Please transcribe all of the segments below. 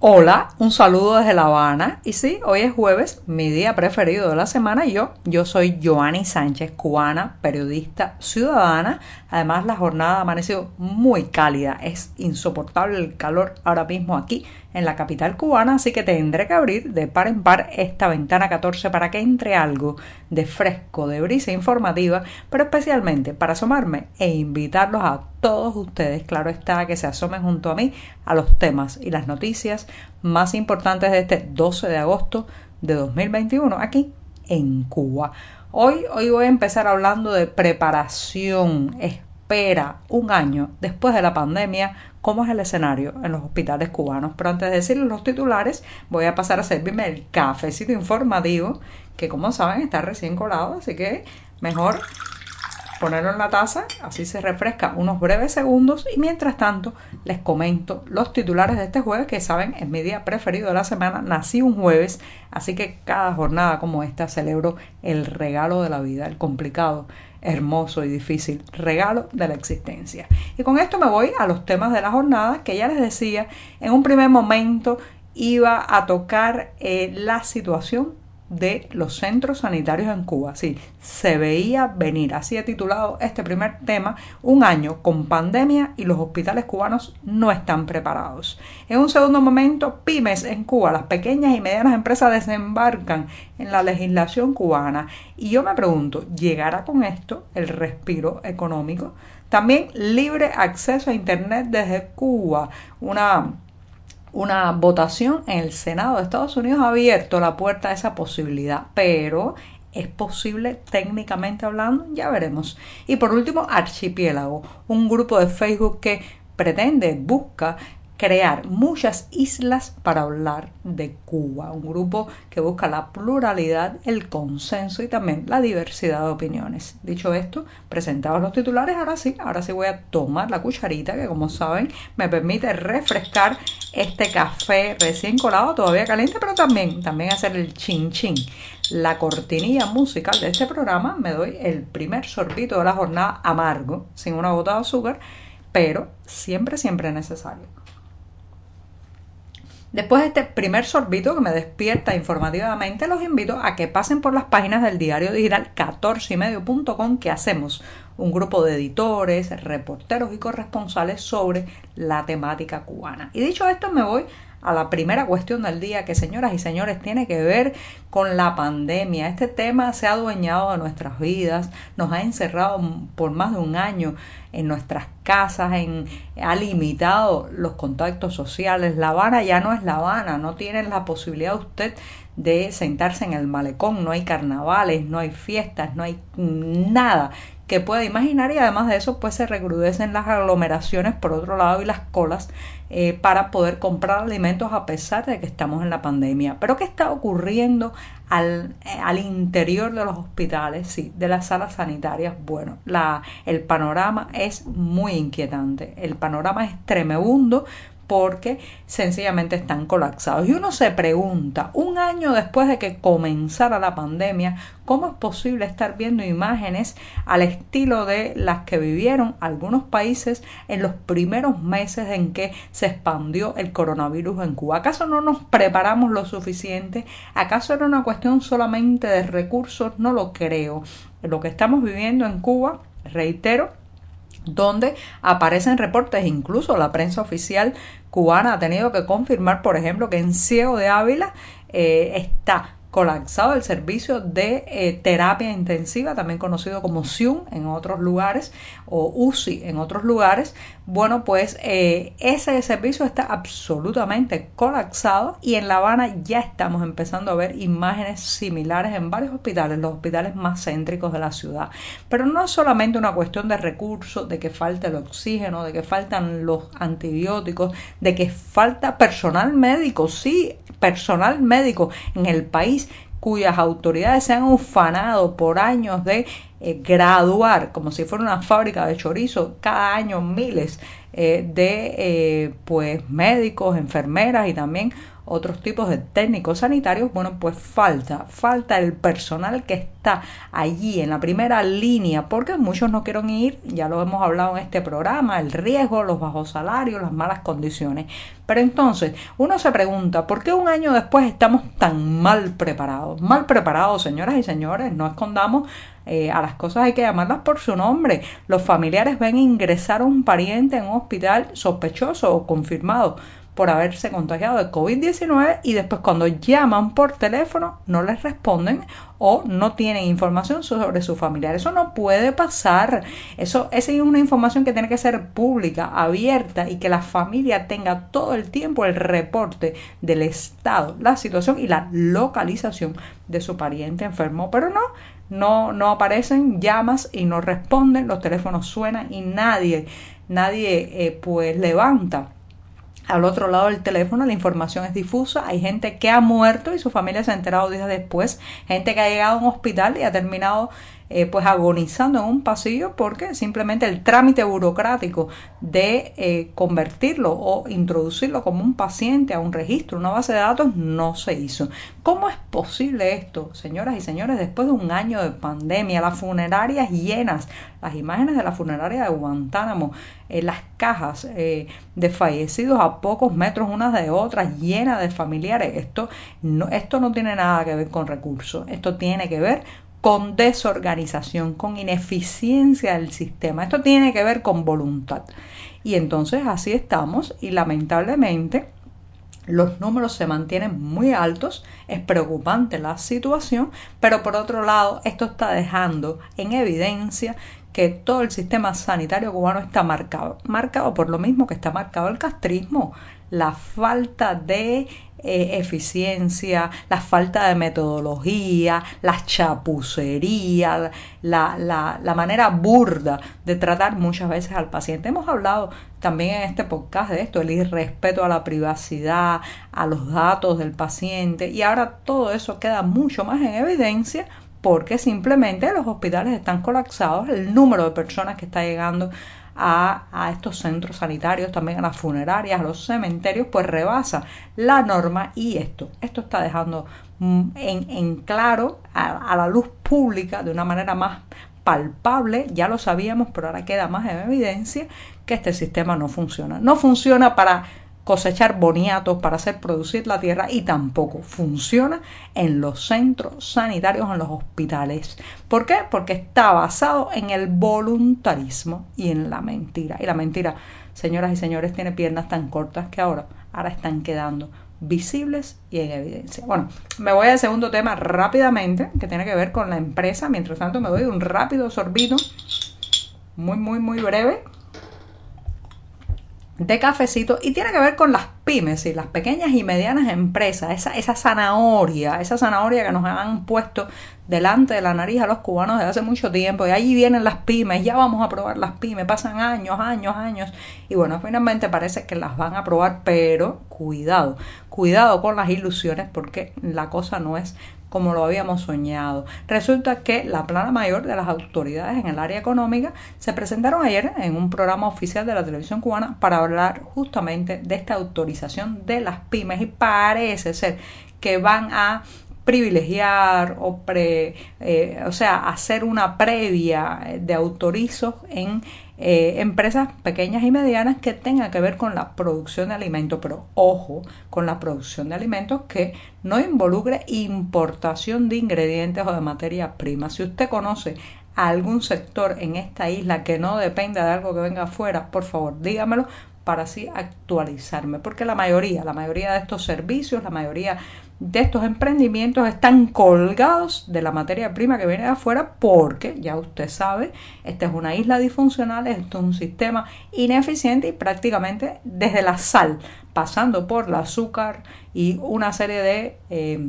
Hola, un saludo desde La Habana. Y sí, hoy es jueves, mi día preferido de la semana. Yo, yo soy Joanny Sánchez, cubana, periodista, ciudadana. Además, la jornada ha amanecido muy cálida. Es insoportable el calor ahora mismo aquí en la capital cubana, así que tendré que abrir de par en par esta ventana 14 para que entre algo de fresco, de brisa informativa, pero especialmente para asomarme e invitarlos a todos ustedes, claro está, que se asomen junto a mí a los temas y las noticias más importantes de este 12 de agosto de 2021 aquí en Cuba. Hoy, hoy voy a empezar hablando de preparación, espera un año después de la pandemia cómo es el escenario en los hospitales cubanos. Pero antes de decirles los titulares, voy a pasar a servirme el cafecito informativo, que como saben está recién colado, así que mejor ponerlo en la taza, así se refresca unos breves segundos y mientras tanto les comento los titulares de este jueves que saben es mi día preferido de la semana, nací un jueves, así que cada jornada como esta celebro el regalo de la vida, el complicado, hermoso y difícil regalo de la existencia. Y con esto me voy a los temas de la jornada que ya les decía, en un primer momento iba a tocar eh, la situación de los centros sanitarios en Cuba. Sí, se veía venir. Así he titulado este primer tema, un año con pandemia y los hospitales cubanos no están preparados. En un segundo momento, pymes en Cuba, las pequeñas y medianas empresas desembarcan en la legislación cubana. Y yo me pregunto, ¿llegará con esto el respiro económico? También libre acceso a Internet desde Cuba, una una votación en el Senado de Estados Unidos ha abierto la puerta a esa posibilidad, pero ¿es posible técnicamente hablando? Ya veremos. Y por último, Archipiélago, un grupo de Facebook que pretende, busca crear muchas islas para hablar de Cuba, un grupo que busca la pluralidad, el consenso y también la diversidad de opiniones. Dicho esto, presentados los titulares, ahora sí, ahora sí voy a tomar la cucharita que como saben me permite refrescar este café recién colado, todavía caliente, pero también, también hacer el chin chin. La cortinilla musical de este programa me doy el primer sorbito de la jornada amargo, sin una gota de azúcar, pero siempre, siempre necesario. Después de este primer sorbito que me despierta informativamente, los invito a que pasen por las páginas del diario digital 14ymedio.com que hacemos un grupo de editores, reporteros y corresponsales sobre la temática cubana. Y dicho esto, me voy a la primera cuestión del día que, señoras y señores, tiene que ver con la pandemia. Este tema se ha adueñado de nuestras vidas, nos ha encerrado por más de un año en nuestras casas, en, ha limitado los contactos sociales. La Habana ya no es La Habana, no tiene la posibilidad usted de sentarse en el malecón, no hay carnavales, no hay fiestas, no hay nada que pueda imaginar y además de eso pues se recrudecen las aglomeraciones por otro lado y las colas eh, para poder comprar alimentos a pesar de que estamos en la pandemia. Pero ¿qué está ocurriendo al, eh, al interior de los hospitales, sí, de las salas sanitarias? Bueno, la, el panorama es muy inquietante, el panorama es tremebundo porque sencillamente están colapsados. Y uno se pregunta, un año después de que comenzara la pandemia, ¿cómo es posible estar viendo imágenes al estilo de las que vivieron algunos países en los primeros meses en que se expandió el coronavirus en Cuba? ¿Acaso no nos preparamos lo suficiente? ¿Acaso era una cuestión solamente de recursos? No lo creo. Lo que estamos viviendo en Cuba, reitero, donde aparecen reportes, incluso la prensa oficial cubana ha tenido que confirmar, por ejemplo, que en Ciego de Ávila eh, está colapsado el servicio de eh, terapia intensiva, también conocido como SIUM en otros lugares o UCI en otros lugares. Bueno, pues eh, ese servicio está absolutamente colapsado y en La Habana ya estamos empezando a ver imágenes similares en varios hospitales, los hospitales más céntricos de la ciudad. Pero no es solamente una cuestión de recursos, de que falta el oxígeno, de que faltan los antibióticos, de que falta personal médico, sí, personal médico en el país cuyas autoridades se han ufanado por años de eh, graduar como si fuera una fábrica de chorizo cada año miles eh, de eh, pues médicos, enfermeras y también otros tipos de técnicos sanitarios, bueno, pues falta, falta el personal que está allí en la primera línea, porque muchos no quieren ir, ya lo hemos hablado en este programa, el riesgo, los bajos salarios, las malas condiciones. Pero entonces, uno se pregunta, ¿por qué un año después estamos tan mal preparados? Mal preparados, señoras y señores, no escondamos eh, a las cosas hay que llamarlas por su nombre. Los familiares ven ingresar a un pariente en un hospital sospechoso o confirmado por haberse contagiado de COVID-19 y después cuando llaman por teléfono no les responden o no tienen información sobre su familiar. Eso no puede pasar. Eso, esa es una información que tiene que ser pública, abierta y que la familia tenga todo el tiempo el reporte del estado, la situación y la localización de su pariente enfermo. Pero no, no, no aparecen llamas y no responden, los teléfonos suenan y nadie, nadie eh, pues levanta al otro lado del teléfono la información es difusa, hay gente que ha muerto y su familia se ha enterado días después, gente que ha llegado a un hospital y ha terminado eh, pues agonizando en un pasillo porque simplemente el trámite burocrático de eh, convertirlo o introducirlo como un paciente a un registro, una base de datos, no se hizo. ¿Cómo es posible esto, señoras y señores, después de un año de pandemia, las funerarias llenas, las imágenes de la funeraria de Guantánamo, eh, las cajas de fallecidos a pocos metros unas de otras, llenas de familiares? Esto no, esto no tiene nada que ver con recursos, esto tiene que ver con desorganización, con ineficiencia del sistema. Esto tiene que ver con voluntad. Y entonces así estamos y lamentablemente los números se mantienen muy altos, es preocupante la situación, pero por otro lado esto está dejando en evidencia que todo el sistema sanitario cubano está marcado, marcado por lo mismo que está marcado el castrismo, la falta de eh, eficiencia, la falta de metodología, la chapucería, la, la, la, manera burda de tratar muchas veces al paciente. Hemos hablado también en este podcast de esto, el irrespeto a la privacidad, a los datos del paciente y ahora todo eso queda mucho más en evidencia porque simplemente los hospitales están colapsados, el número de personas que está llegando a, estos centros sanitarios, también a las funerarias, a los cementerios, pues rebasa la norma y esto, esto está dejando mm, en, claro a, la luz pública de una manera más palpable, ya lo sabíamos, pero ahora queda más en evidencia que este sistema no funciona. No funciona para cosechar boniatos para hacer producir la tierra y tampoco funciona en los centros sanitarios, en los hospitales. ¿Por qué? Porque está basado en el voluntarismo y en la mentira. Y la mentira, señoras y señores, tiene piernas tan cortas que ahora, ahora están quedando visibles y en evidencia. Bueno, me voy al segundo tema rápidamente, que tiene que ver con la empresa. Mientras tanto, me doy un rápido sorbito, muy, muy, muy breve de cafecito y tiene que ver con las pymes y las pequeñas y medianas empresas, esa, esa zanahoria, esa zanahoria que nos han puesto delante de la nariz a los cubanos desde hace mucho tiempo y ahí vienen las pymes, ya vamos a probar las pymes, pasan años, años, años y bueno, finalmente parece que las van a probar, pero cuidado, cuidado con las ilusiones porque la cosa no es como lo habíamos soñado. Resulta que la plana mayor de las autoridades en el área económica se presentaron ayer en un programa oficial de la televisión cubana para hablar justamente de esta autorización de las pymes y parece ser que van a privilegiar o, pre, eh, o sea, hacer una previa de autorizos en eh, empresas pequeñas y medianas que tengan que ver con la producción de alimentos, pero ojo con la producción de alimentos que no involucre importación de ingredientes o de materia prima. Si usted conoce algún sector en esta isla que no dependa de algo que venga afuera, por favor dígamelo para así actualizarme, porque la mayoría, la mayoría de estos servicios, la mayoría de estos emprendimientos están colgados de la materia prima que viene de afuera porque, ya usted sabe, esta es una isla disfuncional, esto es un sistema ineficiente y prácticamente desde la sal, pasando por el azúcar y una serie de eh,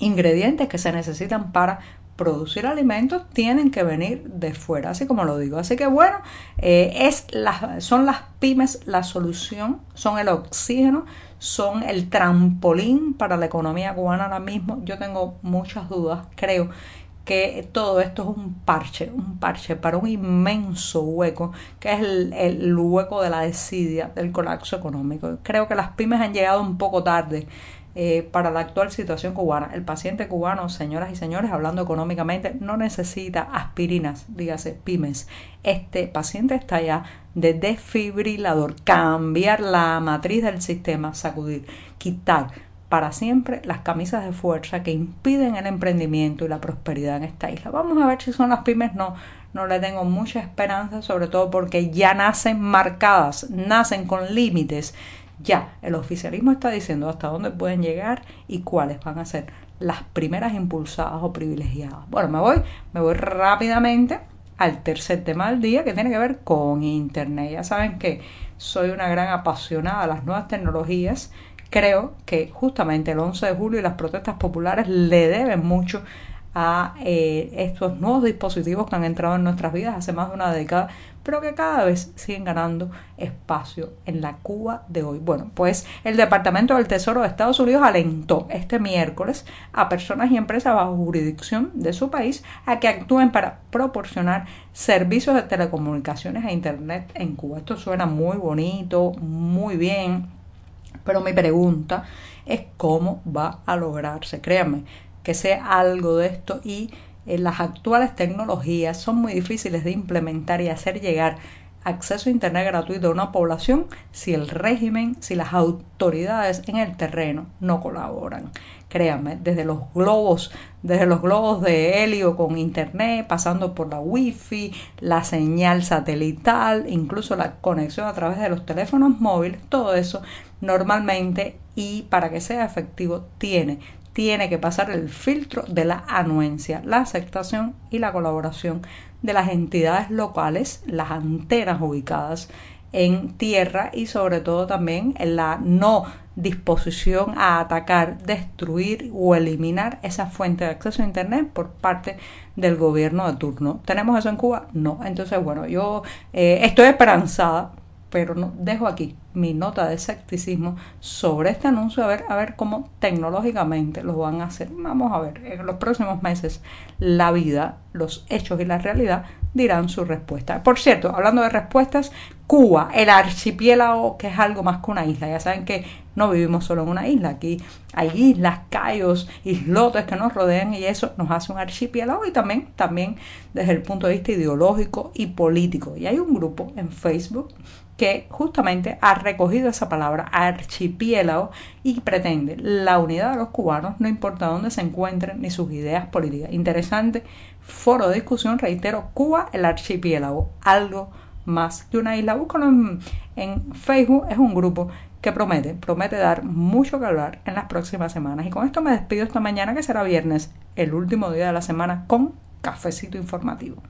ingredientes que se necesitan para producir alimentos tienen que venir de fuera, así como lo digo. Así que bueno, eh, es son las pymes la solución, son el oxígeno, son el trampolín para la economía cubana ahora mismo. Yo tengo muchas dudas, creo que todo esto es un parche, un parche para un inmenso hueco que es el, el hueco de la desidia, del colapso económico. Creo que las pymes han llegado un poco tarde eh, para la actual situación cubana. El paciente cubano, señoras y señores, hablando económicamente, no necesita aspirinas, dígase pymes. Este paciente está ya de desfibrilador, cambiar la matriz del sistema, sacudir, quitar para siempre las camisas de fuerza que impiden el emprendimiento y la prosperidad en esta isla. Vamos a ver si son las pymes, no, no le tengo mucha esperanza, sobre todo porque ya nacen marcadas, nacen con límites ya, el oficialismo está diciendo hasta dónde pueden llegar y cuáles van a ser las primeras impulsadas o privilegiadas. Bueno, me voy, me voy rápidamente al tercer tema del día que tiene que ver con Internet. Ya saben que soy una gran apasionada de las nuevas tecnologías. Creo que justamente el 11 de julio y las protestas populares le deben mucho a eh, estos nuevos dispositivos que han entrado en nuestras vidas hace más de una década, pero que cada vez siguen ganando espacio en la Cuba de hoy. Bueno, pues el Departamento del Tesoro de Estados Unidos alentó este miércoles a personas y empresas bajo jurisdicción de su país a que actúen para proporcionar servicios de telecomunicaciones e Internet en Cuba. Esto suena muy bonito, muy bien, pero mi pregunta es cómo va a lograrse. Créanme, que sea algo de esto y eh, las actuales tecnologías son muy difíciles de implementar y hacer llegar acceso a Internet gratuito a una población si el régimen, si las autoridades en el terreno no colaboran. Créanme, desde los globos, desde los globos de helio con Internet, pasando por la Wi-Fi, la señal satelital, incluso la conexión a través de los teléfonos móviles, todo eso normalmente y para que sea efectivo tiene tiene que pasar el filtro de la anuencia, la aceptación y la colaboración de las entidades locales, las antenas ubicadas en tierra y sobre todo también en la no disposición a atacar, destruir o eliminar esa fuente de acceso a Internet por parte del gobierno de turno. ¿Tenemos eso en Cuba? No. Entonces, bueno, yo eh, estoy esperanzada pero no, dejo aquí mi nota de escepticismo sobre este anuncio, a ver, a ver cómo tecnológicamente lo van a hacer. Vamos a ver, en los próximos meses la vida, los hechos y la realidad dirán su respuesta. Por cierto, hablando de respuestas, Cuba, el archipiélago, que es algo más que una isla. Ya saben que no vivimos solo en una isla, aquí hay islas, cayos, islotes que nos rodean y eso nos hace un archipiélago y también, también desde el punto de vista ideológico y político. Y hay un grupo en Facebook que justamente ha recogido esa palabra archipiélago y pretende la unidad de los cubanos, no importa dónde se encuentren ni sus ideas políticas. Interesante foro de discusión, reitero, Cuba, el archipiélago, algo más que una isla. Búscalo en, en Facebook, es un grupo que promete, promete dar mucho que hablar en las próximas semanas. Y con esto me despido esta mañana, que será viernes, el último día de la semana, con cafecito informativo.